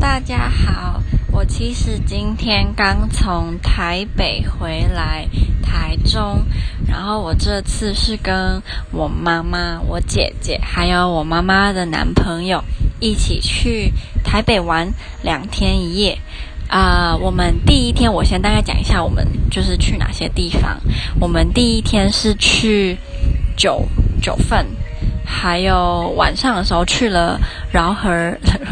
大家好。我其实今天刚从台北回来台中，然后我这次是跟我妈妈、我姐姐还有我妈妈的男朋友一起去台北玩两天一夜。啊、我们第一天我先大概讲一下，我们就是去哪些地方。我们第一天是去九九份。还有晚上的时候去了饶河，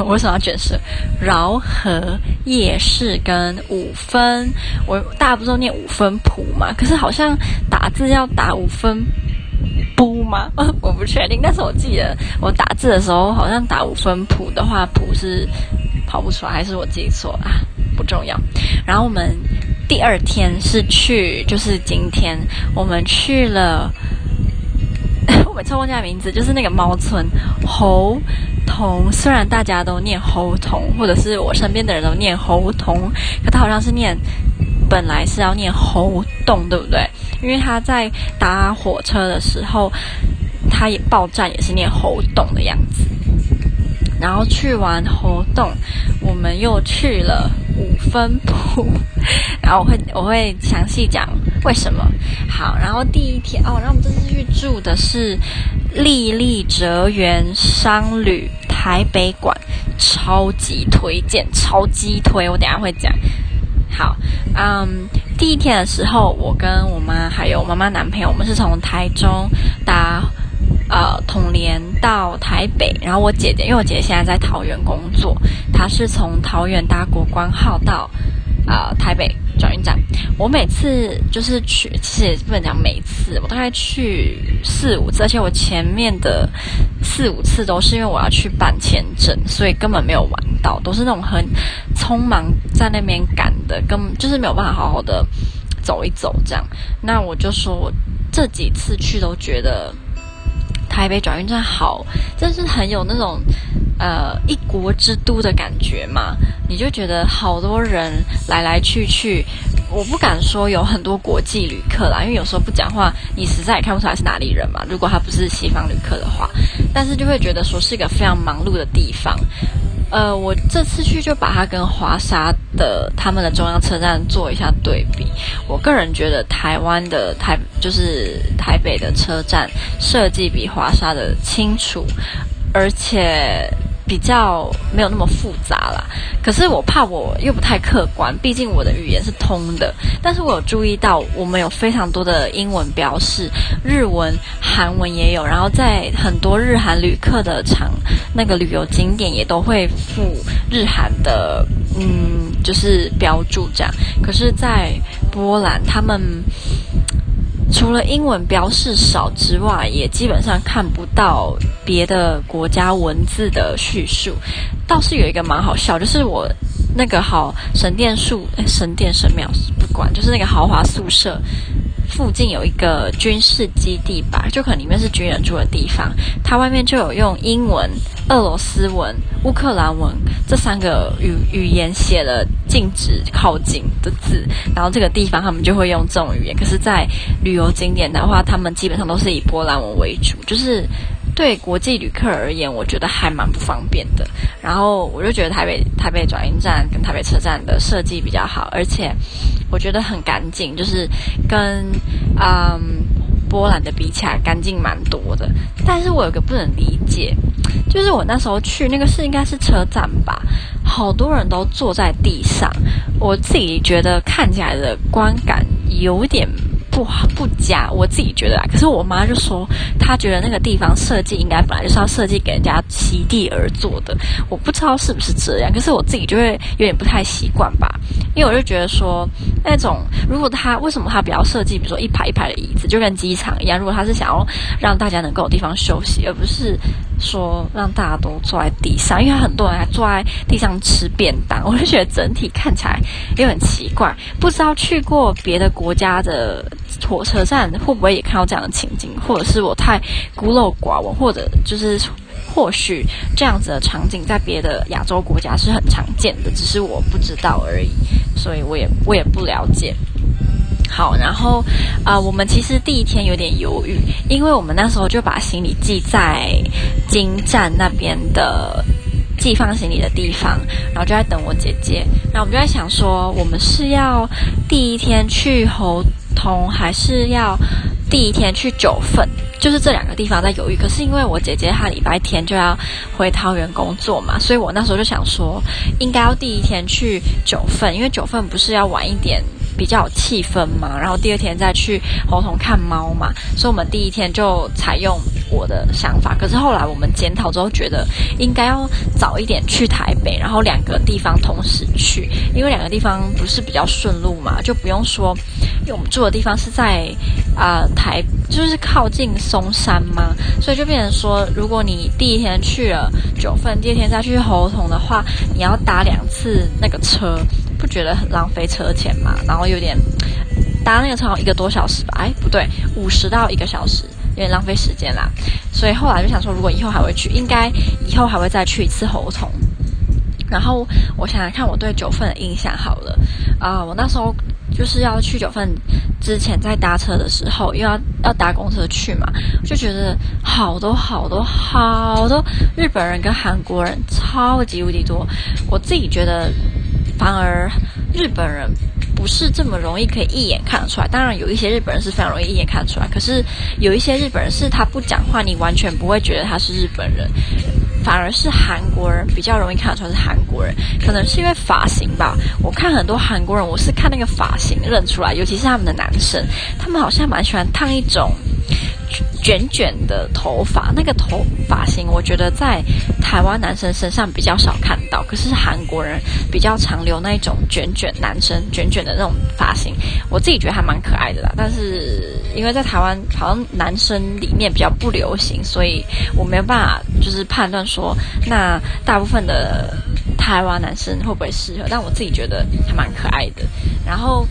为什么要卷舌？饶河夜市跟五分，我大家不是都念五分埔嘛？可是好像打字要打五分不吗？我不确定，但是我记得我打字的时候好像打五分埔的话，埔是跑不出来，还是我记错啊？不重要。然后我们第二天是去，就是今天我们去了。我每次忘记他名字，就是那个猫村猴童。虽然大家都念猴童，或者是我身边的人都念猴童，可他好像是念，本来是要念猴洞，对不对？因为他在搭火车的时候，他也报站也是念猴洞的样子。然后去完猴洞，我们又去了分布。然后我会我会详细讲为什么。好，然后第一天哦，然后我们这次去住的是丽丽哲园商旅台北馆，超级推荐，超级推，我等下会讲。好，嗯，第一天的时候，我跟我妈还有我妈妈男朋友，我们是从台中搭呃统联到台北，然后我姐姐，因为我姐姐现在在桃园工作，她是从桃园搭国光号到。啊、呃，台北转运站，我每次就是去，其实也不能讲每次，我大概去四五次，而且我前面的四五次都是因为我要去办签证，所以根本没有玩到，都是那种很匆忙在那边赶的，根本就是没有办法好好的走一走这样。那我就说我这几次去都觉得台北转运站好，真是很有那种。呃，一国之都的感觉嘛，你就觉得好多人来来去去，我不敢说有很多国际旅客啦，因为有时候不讲话，你实在也看不出来是哪里人嘛。如果他不是西方旅客的话，但是就会觉得说是一个非常忙碌的地方。呃，我这次去就把它跟华沙的他们的中央车站做一下对比。我个人觉得台湾的台就是台北的车站设计比华沙的清楚，而且。比较没有那么复杂啦，可是我怕我又不太客观，毕竟我的语言是通的。但是我有注意到，我们有非常多的英文标示，日文、韩文也有，然后在很多日韩旅客的场，那个旅游景点也都会附日韩的，嗯，就是标注这样。可是，在波兰，他们。除了英文标示少之外，也基本上看不到别的国家文字的叙述。倒是有一个蛮好笑，就是我那个好神殿树，诶，神殿神庙不管，就是那个豪华宿舍。附近有一个军事基地吧，就可能里面是军人住的地方。它外面就有用英文、俄罗斯文、乌克兰文这三个语语言写了禁止靠近的字。然后这个地方他们就会用这种语言。可是，在旅游景点的话，他们基本上都是以波兰文为主。就是对国际旅客而言，我觉得还蛮不方便的。然后我就觉得台北台北转运站跟台北车站的设计比较好，而且。我觉得很干净，就是跟嗯波兰的比起来干净蛮多的。但是我有个不能理解，就是我那时候去那个是应该是车站吧，好多人都坐在地上，我自己觉得看起来的观感有点。不好不假，我自己觉得啊。可是我妈就说，她觉得那个地方设计应该本来就是要设计给人家席地而坐的。我不知道是不是这样，可是我自己就会有点不太习惯吧。因为我就觉得说，那种如果他为什么他不要设计，比如说一排一排的椅子，就跟机场一样。如果他是想要让大家能够有地方休息，而不是说让大家都坐在地上，因为很多人还坐在地上吃便当，我就觉得整体看起来也很奇怪。不知道去过别的国家的。火车站会不会也看到这样的情景？或者是我太孤陋寡闻，或者就是或许这样子的场景在别的亚洲国家是很常见的，只是我不知道而已，所以我也我也不了解。好，然后啊、我们其实第一天有点犹豫，因为我们那时候就把行李寄在金站那边的寄放行李的地方，然后就在等我姐姐。然后我们就在想说，我们是要第一天去猴通，还是要第一天去九份？就是这两个地方在犹豫。可是因为我姐姐她礼拜天就要回桃园工作嘛，所以我那时候就想说，应该要第一天去九份，因为九份不是要晚一点。比较有气氛嘛，然后第二天再去猴童看猫嘛，所以我们第一天就采用我的想法。可是后来我们检讨之后，觉得应该要早一点去台北，然后两个地方同时去，因为两个地方不是比较顺路嘛，就不用说，因为我们住的地方是在啊、台，就是靠近松山嘛，所以就变成说，如果你第一天去了九份，第二天再去猴童的话，你要搭两次那个车。觉得很浪费车钱嘛？然后有点搭那个车一个多小时吧？哎，不对，五十到一个小时，有点浪费时间啦。所以后来就想说，如果以后还会去，应该以后还会再去一次猴硐。然后我想想看，我对九份的印象好了啊、我那时候就是要去九份之前，在搭车的时候，又要要搭公车去嘛，就觉得好多好多好多日本人跟韩国人超级无敌多，我自己觉得。反而日本人不是这么容易可以一眼看得出来。当然，有一些日本人是非常容易一眼看得出来。可是有一些日本人是他不讲话，你完全不会觉得他是日本人。反而是韩国人比较容易看得出来是韩国人，可能是因为发型吧。我看很多韩国人，我是看那个发型认出来，尤其是他们的男生，他们好像蛮喜欢烫一种。卷卷的头发，那个头发型，我觉得在台湾男生身上比较少看到。可是韩国人比较常留那种卷卷，男生卷卷的那种发型，我自己觉得还蛮可爱的啦。但是因为在台湾好像男生里面比较不流行，所以我没有办法就是判断说，那大部分的台湾男生会不会适合。但我自己觉得还蛮可爱的。然后。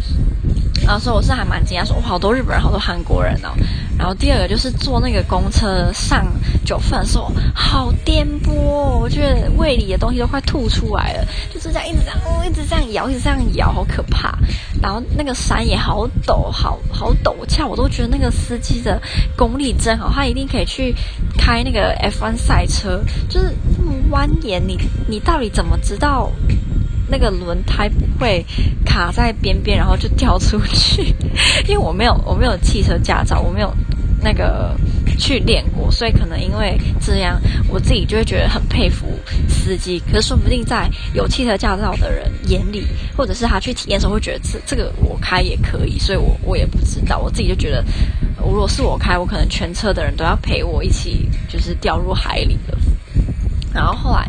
然后所以我是还蛮惊讶，说哇，好多日本人，好多韩国人哦。然后第二个就是坐那个公车上九份的时候，好颠簸哦，我觉得胃里的东西都快吐出来了，就是这样一直这样，一直这样摇，一直这样摇，好可怕。然后那个山也好陡，好好陡峭，我都觉得那个司机的功力真好，他一定可以去开那个 F1 赛车，就是这么蜿蜒，你你到底怎么知道？那个轮胎不会卡在边边，然后就掉出去。因为我没有，我没有汽车驾照，我没有那个去练过，所以可能因为这样，我自己就会觉得很佩服司机。可是说不定在有汽车驾照的人眼里，或者是他去体验的时候，会觉得这这个我开也可以。所以我我也不知道，我自己就觉得，如果是我开，我可能全车的人都要陪我一起，就是掉入海里了。然后后来。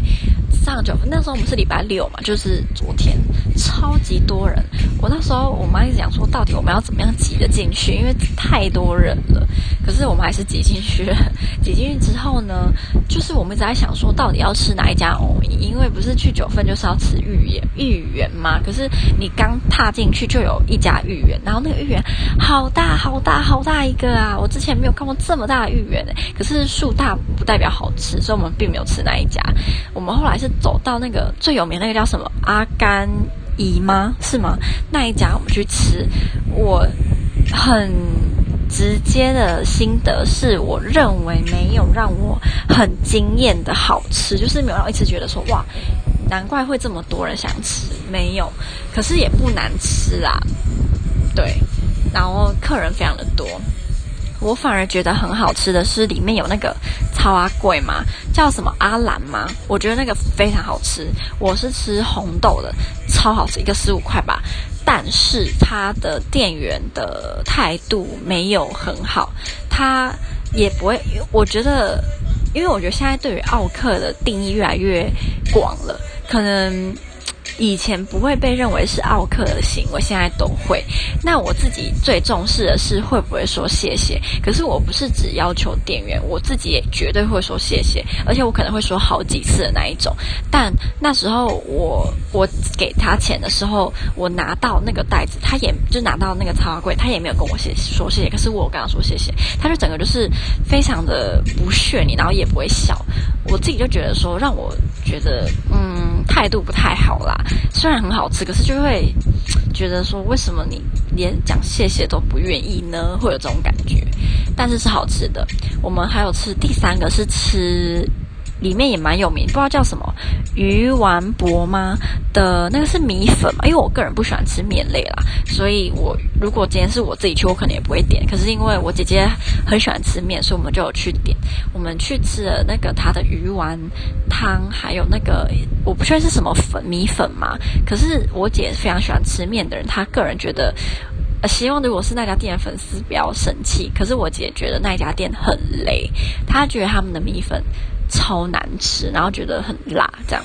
上九份那时候我们是礼拜六嘛，就是昨天，超级多人。我那时候我妈一直讲说，到底我们要怎么样挤得进去？因为太多人了。可是我们还是挤进去了。挤进去之后呢，就是我们一直在想说，到底要吃哪一家藕？因为不是去九份就是要吃芋圆，芋圆嘛。可是你刚踏进去就有一家芋圆，然后那个芋圆好大好大好大一个啊！我之前没有看过这么大的芋圆诶。可是树大不代表好吃，所以我们并没有吃那一家。我们后来是。走到那个最有名那个叫什么阿甘姨吗？是吗？那一家我们去吃，我很直接的心得是，我认为没有让我很惊艳的好吃，就是没有让我一直觉得说哇，难怪会这么多人想吃，没有，可是也不难吃啊，对，然后客人非常的多。我反而觉得很好吃的是里面有那个超阿贵嘛，叫什么阿兰吗？我觉得那个非常好吃。我是吃红豆的，超好吃，一个十五块吧。但是他的店员的态度没有很好，他也不会。我觉得，因为我觉得现在对于奥客的定义越来越广了，可能。以前不会被认为是奥客的行为，现在都会。那我自己最重视的是会不会说谢谢。可是我不是只要求店员，我自己也绝对会说谢谢，而且我可能会说好几次的那一种。但那时候我我给他钱的时候，我拿到那个袋子，他也就拿到那个超柜，他也没有跟我谢说谢谢。可是我跟他说谢谢，他就整个就是非常的不屑你，然后也不会笑。我自己就觉得说，让我觉得嗯态度不太好啦。虽然很好吃，可是就会 觉得说，为什么你连讲谢谢都不愿意呢？会有这种感觉，但是是好吃的。我们还有吃第三个是吃里面也蛮有名，不知道叫什么鱼丸博吗的那个是米粉嘛？因为我个人不喜欢吃面类啦，所以我如果今天是我自己去，我可能也不会点。可是因为我姐姐很喜欢吃面，所以我们就有去点。我们去吃了那个他的鱼丸汤，还有那个我不确定是什么粉米粉嘛。可是我姐非常喜欢吃面的人，她个人觉得。希望如果是那家店的粉丝不要生气。可是我姐觉得那家店很雷，她觉得他们的米粉超难吃，然后觉得很辣，这样。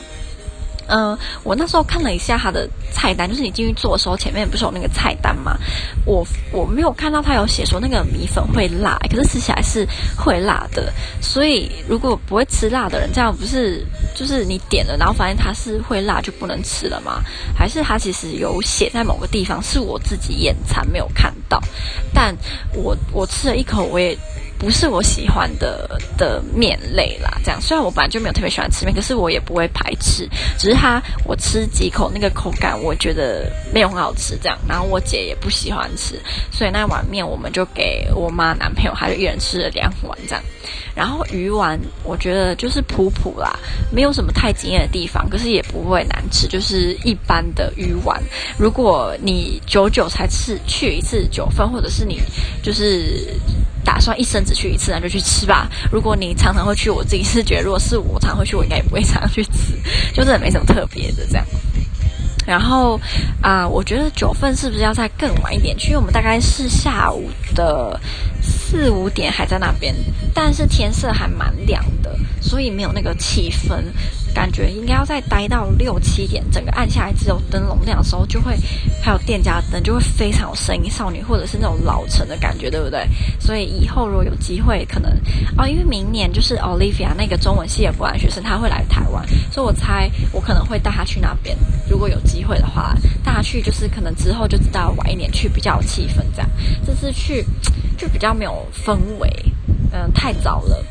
嗯、我那时候看了一下他的菜单，就是你进去做的时候，前面不是有那个菜单吗？我我没有看到他有写说那个米粉会辣，可是吃起来是会辣的。所以如果不会吃辣的人，这样不是就是你点了，然后发现它是会辣就不能吃了吗？还是他其实有写在某个地方，是我自己眼馋没有看到？但我我吃了一口，我也。不是我喜欢的的面类啦，这样。虽然我本来就没有特别喜欢吃面，可是我也不会排斥。只是它，我吃几口那个口感，我觉得没有很好吃，这样。然后我姐也不喜欢吃，所以那碗面我们就给我妈男朋友，还有一人吃了两碗这样。然后鱼丸，我觉得就是普普啦，没有什么太惊艳的地方，可是也不会难吃，就是一般的鱼丸。如果你久久才吃去一次九份，或者是你就是。打算一生只去一次，那就去吃吧。如果你常常会去，我自己是觉得，如果是我常会去，我应该也不会常常去吃，就真的没什么特别的这样。然后啊、我觉得九份是不是要再更晚一点去？因为我们大概是下午的四五点还在那边，但是天色还蛮亮的，所以没有那个气氛。感觉应该要再待到六七点，整个暗下来只有灯笼亮的时候，就会还有店家灯，就会非常有声音少女或者是那种老成的感觉，对不对？所以以后如果有机会，可能哦，因为明年就是 Olivia 那个中文系的博览学生，他会来台湾，所以我猜我可能会带他去那边。如果有机会的话，带他去就是可能之后就知道晚一点去比较有气氛，这样。这次去就比较没有氛围，嗯、太早了。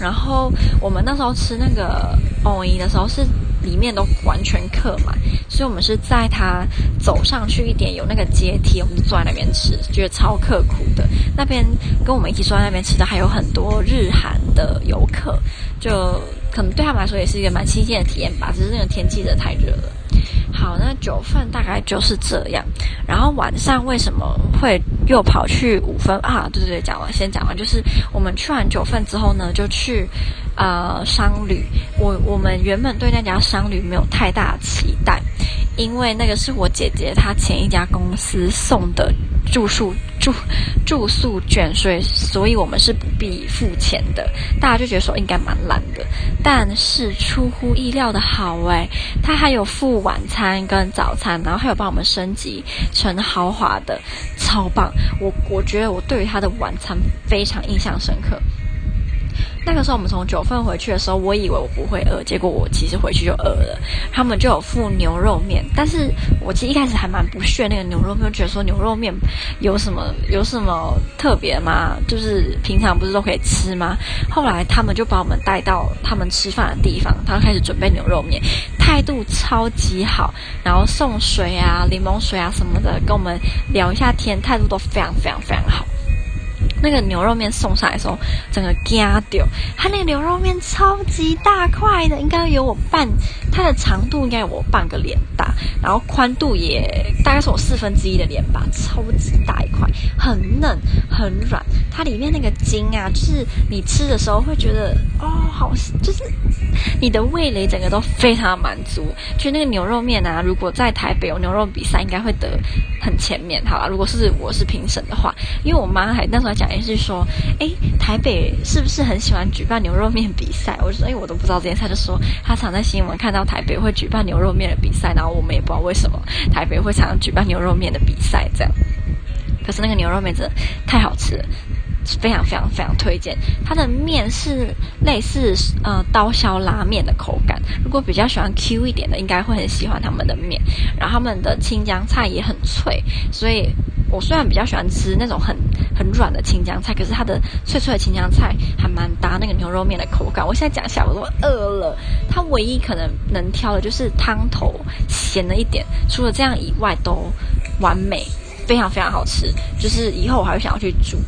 然后我们那时候吃那个藕姨的时候，是里面都完全客满，所以我们是在他走上去一点有那个阶梯，我们就坐在那边吃，觉得超刻苦的。那边跟我们一起坐在那边吃的还有很多日韩的游客，就可能对他们来说也是一个蛮新鲜的体验吧。只是那个天气真的太热了。好，那九份大概就是这样。然后晚上为什么会又跑去五分啊？对对对，讲完先讲完，就是我们去完九份之后呢，就去呃商旅。我我们原本对那家商旅没有太大期待，因为那个是我姐姐她前一家公司送的。住宿住住宿券，所以所以我们是不必付钱的。大家就觉得说应该蛮懒的，但是出乎意料的好诶，他还有付晚餐跟早餐，然后还有帮我们升级成豪华的，超棒！我我觉得我对于他的晚餐非常印象深刻。那个时候我们从九份回去的时候，我以为我不会饿，结果我其实回去就饿了。他们就有附牛肉面，但是我其实一开始还蛮不屑那个牛肉面，觉得说牛肉面有什么有什么特别吗？就是平常不是都可以吃吗？后来他们就把我们带到他们吃饭的地方，他开始准备牛肉面，态度超级好，然后送水啊、柠檬水啊什么的，跟我们聊一下天，态度都非常非常非常好。那个牛肉面送上来的时候，整个惊掉。它那个牛肉面超级大块的，应该有我半，它的长度应该有我半个脸大，然后宽度也大概是我四分之一的脸吧，超级大一块，很嫩很软。它里面那个筋啊，就是你吃的时候会觉得哦，好，就是你的味蕾整个都非常满足。就那个牛肉面啊，如果在台北有牛肉比赛，应该会得很前面，好吧？如果是我是评审的话，因为我妈还那时候还讲。还是说，哎，台北是不是很喜欢举办牛肉面比赛？我就说，哎，我都不知道这件事。他就说，他常在新闻看到台北会举办牛肉面的比赛，然后我们也不知道为什么台北会常常举办牛肉面的比赛这样。可是那个牛肉面真的太好吃了，非常非常非常推荐。它的面是类似呃刀削拉面的口感，如果比较喜欢 Q 一点的，应该会很喜欢他们的面。然后他们的青江菜也很脆，所以。我虽然比较喜欢吃那种很很软的青江菜，可是它的脆脆的青江菜还蛮搭那个牛肉面的口感。我现在讲起来我都饿了。它唯一可能能挑的就是汤头咸了一点，除了这样以外都完美，非常非常好吃。就是以后我还会想要去煮。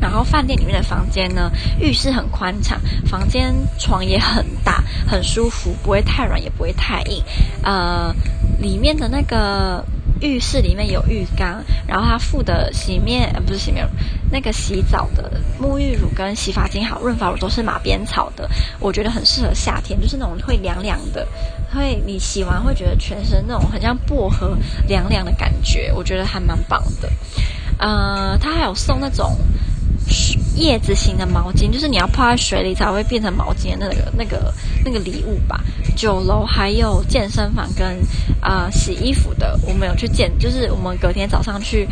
然后饭店里面的房间呢，浴室很宽敞，房间床也很大，很舒服，不会太软，也不会太硬。呃，里面的那个。浴室里面有浴缸，然后它附的洗面呃不是洗面乳，那个洗澡的沐浴乳跟洗发精好润发乳都是马鞭草的，我觉得很适合夏天，就是那种会凉凉的，会你洗完会觉得全身那种很像薄荷凉凉的感觉，我觉得还蛮棒的。呃，它还有送那种。叶子型的毛巾，就是你要泡在水里才会变成毛巾的那个、那个、那个礼物吧。九楼还有健身房跟啊、呃、洗衣服的，我们有去健，就是我们隔天早上去。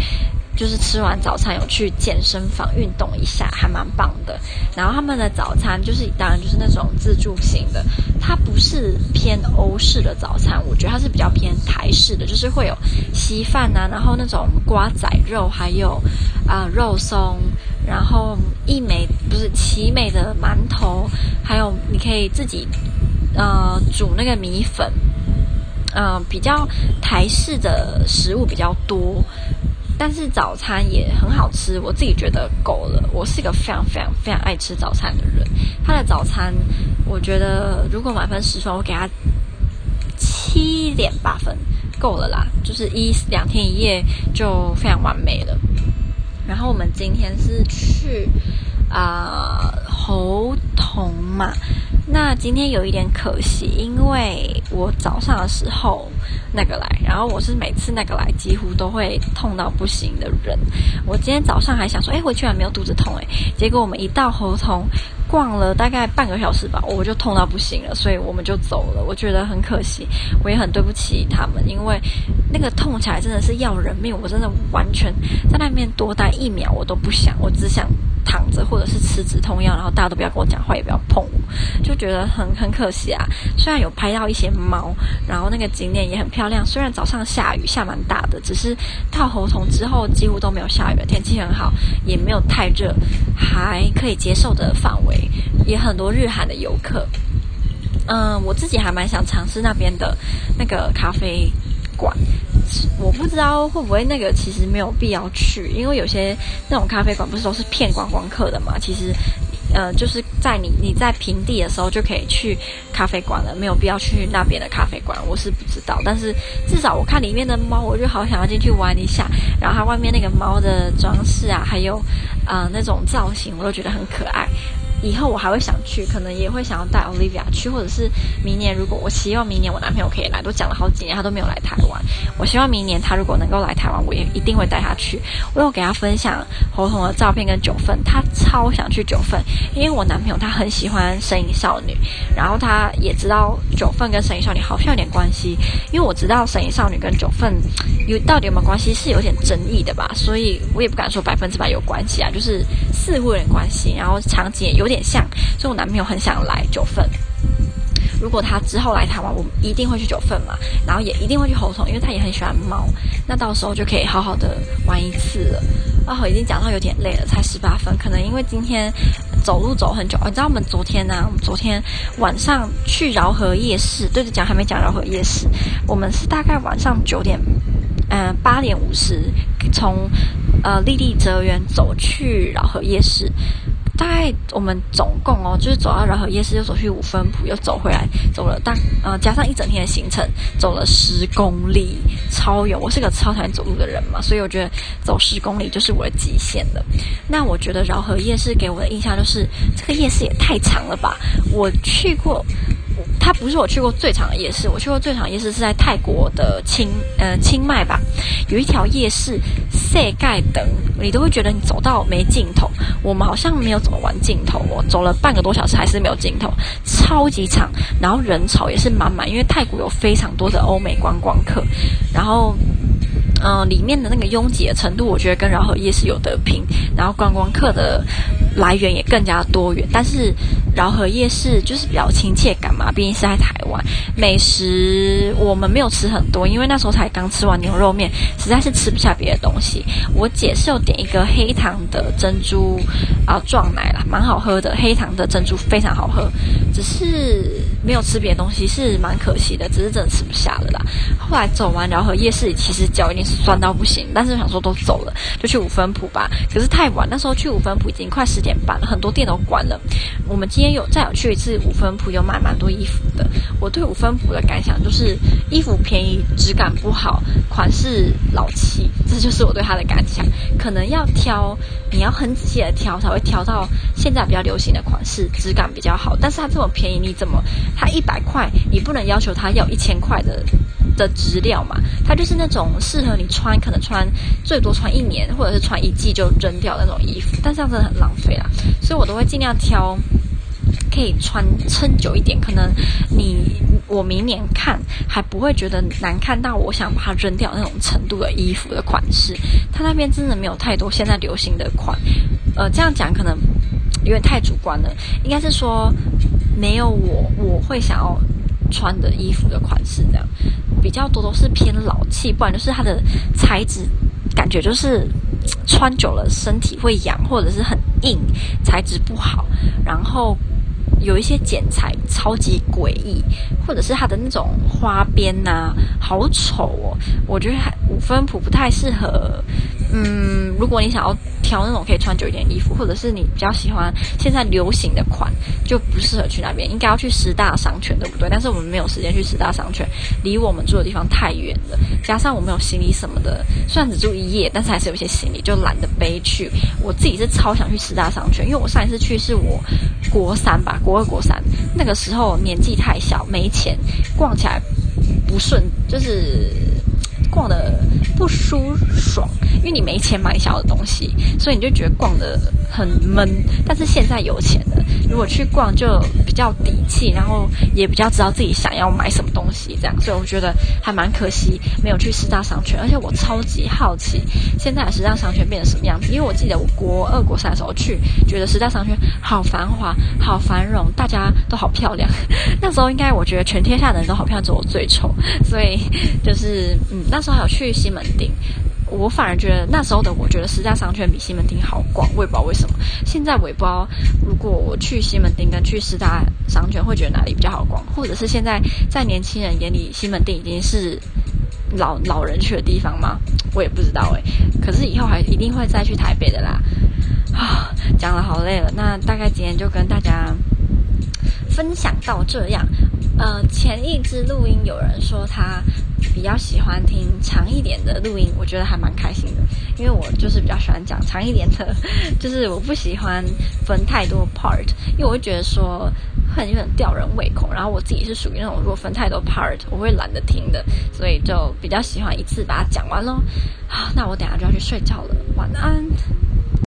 就是吃完早餐有去健身房运动一下，还蛮棒的。然后他们的早餐就是当然就是那种自助型的，它不是偏欧式的早餐，我觉得它是比较偏台式的，就是会有稀饭啊，然后那种瓜仔肉，还有啊、肉松，然后一美不是奇美的馒头，还有你可以自己呃煮那个米粉，嗯、呃，比较台式的食物比较多。但是早餐也很好吃，我自己觉得够了。我是一个非常非常非常爱吃早餐的人。他的早餐，我觉得如果满分十分，我给他七点八分，够了啦。就是一两天一夜就非常完美了。然后我们今天是去啊、呃、猴硐嘛。那今天有一点可惜，因为我早上的时候那个来，然后我是每次那个来几乎都会痛到不行的人。我今天早上还想说，哎，我居然没有肚子痛哎，结果我们一到猴硐，逛了大概半个小时吧，我就痛到不行了，所以我们就走了。我觉得很可惜，我也很对不起他们，因为那个痛起来真的是要人命，我真的完全在那边多待一秒我都不想，我只想。躺着，或者是吃止痛药，然后大家都不要跟我讲话，也不要碰我，就觉得很很可惜啊。虽然有拍到一些猫，然后那个景点也很漂亮。虽然早上下雨，下蛮大的，只是到猴硐之后几乎都没有下雨，天气很好，也没有太热，还可以接受的范围，也很多日韩的游客。嗯，我自己还蛮想尝试那边的那个咖啡馆。我不知道会不会那个其实没有必要去，因为有些那种咖啡馆不是都是骗观光客的嘛。其实，呃，就是在你你在平地的时候就可以去咖啡馆了，没有必要去那边的咖啡馆。我是不知道，但是至少我看里面的猫，我就好想要进去玩一下。然后它外面那个猫的装饰啊，还有啊、呃、那种造型，我都觉得很可爱。以后我还会想去，可能也会想要带 Olivia 去，或者是明年如果我希望明年我男朋友可以来，都讲了好几年他都没有来台湾。我希望明年他如果能够来台湾，我也一定会带他去。我有给他分享侯同的照片跟九份，他超想去九份，因为我男朋友他很喜欢神隐少女，然后他也知道九份跟神隐少女好像有点关系，因为我知道神隐少女跟九份有到底有没有关系是有点争议的吧，所以我也不敢说百分之百有关系啊，就是似乎有点关系，然后场景也有点。有点像，所以我男朋友很想来九份。如果他之后来台湾，我一定会去九份嘛，然后也一定会去猴硐，因为他也很喜欢猫。那到时候就可以好好的玩一次了。啊，我已经讲到有点累了，才十八分，可能因为今天走路走很久。你知道我们昨天呢、我们昨天晚上去饶河夜市，对着讲还没讲饶河夜市，我们是大概晚上九点，嗯、八点五十从呃丽丽泽园走去饶河夜市。大概我们总共哦，就是走到饶河夜市，又走去五分埔，又走回来，走了大呃加上一整天的行程，走了十公里，超远。我是个超讨厌走路的人嘛，所以我觉得走十公里就是我的极限了。那我觉得饶河夜市给我的印象就是这个夜市也太长了吧？我去过。它不是我去过最长的夜市，我去过最长夜市是在泰国的清呃清迈吧，有一条夜市，世界长，你都会觉得你走到没尽头。我们好像没有走完尽头，我走了半个多小时还是没有尽头，超级长，然后人潮也是满满，因为泰国有非常多的欧美观光客，然后。嗯、里面的那个拥挤的程度，我觉得跟饶河夜市有得拼。然后观光客的来源也更加多元。但是饶河夜市就是比较亲切感嘛，毕竟是在台湾。美食我们没有吃很多，因为那时候才刚吃完牛肉面，实在是吃不下别的东西。我姐是有点一个黑糖的珍珠啊撞奶啦，蛮好喝的，黑糖的珍珠非常好喝，只是。没有吃别的东西是蛮可惜的，只是真的吃不下了啦。后来走完饶河夜市，其实脚已经酸到不行，但是想说都走了，就去五分埔吧。可是太晚，那时候去五分埔已经快十点半了，很多店都关了。我们今天有再有去一次五分埔，有买蛮多衣服的。我对五分埔的感想就是衣服便宜，质感不好，款式老气，这就是我对它的感想。可能要挑，你要很仔细的挑，才会挑到现在比较流行的款式，质感比较好。但是它这么便宜，你怎么？它一百块，你不能要求它要一千块的的质料嘛？它就是那种适合你穿，可能穿最多穿一年，或者是穿一季就扔掉那种衣服。但这样真的很浪费啦，所以我都会尽量挑可以穿撑久一点。可能你我明年看还不会觉得难看到我想把它扔掉那种程度的衣服的款式。它那边真的没有太多现在流行的款。呃，这样讲可能有点太主观了，应该是说。没有我我会想要穿的衣服的款式，这样比较多都是偏老气，不然就是它的材质感觉就是穿久了身体会痒，或者是很硬，材质不好，然后有一些剪裁超级诡异，或者是它的那种花边呐、啊，好丑哦，我觉得还五分谱不太适合。嗯，如果你想要挑那种可以穿久一点的衣服，或者是你比较喜欢现在流行的款，就不适合去那边，应该要去十大商圈，对不对？但是我们没有时间去十大商圈，离我们住的地方太远了，加上我们有行李什么的，虽然只住一夜，但是还是有些行李，就懒得背去。我自己是超想去十大商圈，因为我上一次去是我国三吧，国二国三，那个时候年纪太小，没钱，逛起来不顺，就是。逛的不舒爽，因为你没钱买小的东西，所以你就觉得逛的很闷。但是现在有钱了，如果去逛就比较底气，然后也比较知道自己想要买什么东西，这样。所以我觉得还蛮可惜没有去十大商圈，而且我超级好奇现在的十大商圈变成什么样子。因为我记得我国二国三的时候去，觉得十大商圈好繁华、好繁荣，大家都好漂亮。那时候应该我觉得全天下的人都好漂亮，只有我最丑。所以就是嗯，那时候还有去西门我反而觉得那时候的我觉得十大商圈比西门町好逛，我也不知道为什么。现在我也不知道，如果我去西门町跟去十大商圈，会觉得哪里比较好逛，或者是现在在年轻人眼里，西门町已经是老老人去的地方吗？我也不知道哎。可是以后还一定会再去台北的啦。啊，讲了好累了，那大概今天就跟大家分享到这样。呃，前一支录音有人说他比较喜欢听长一点的录音，我觉得还蛮开心的，因为我就是比较喜欢讲长一点的，就是我不喜欢分太多 part，因为我会觉得说很有点吊人胃口，然后我自己是属于那种如果分太多 part，我会懒得听的，所以就比较喜欢一次把它讲完喽。好，那我等下就要去睡觉了，晚安。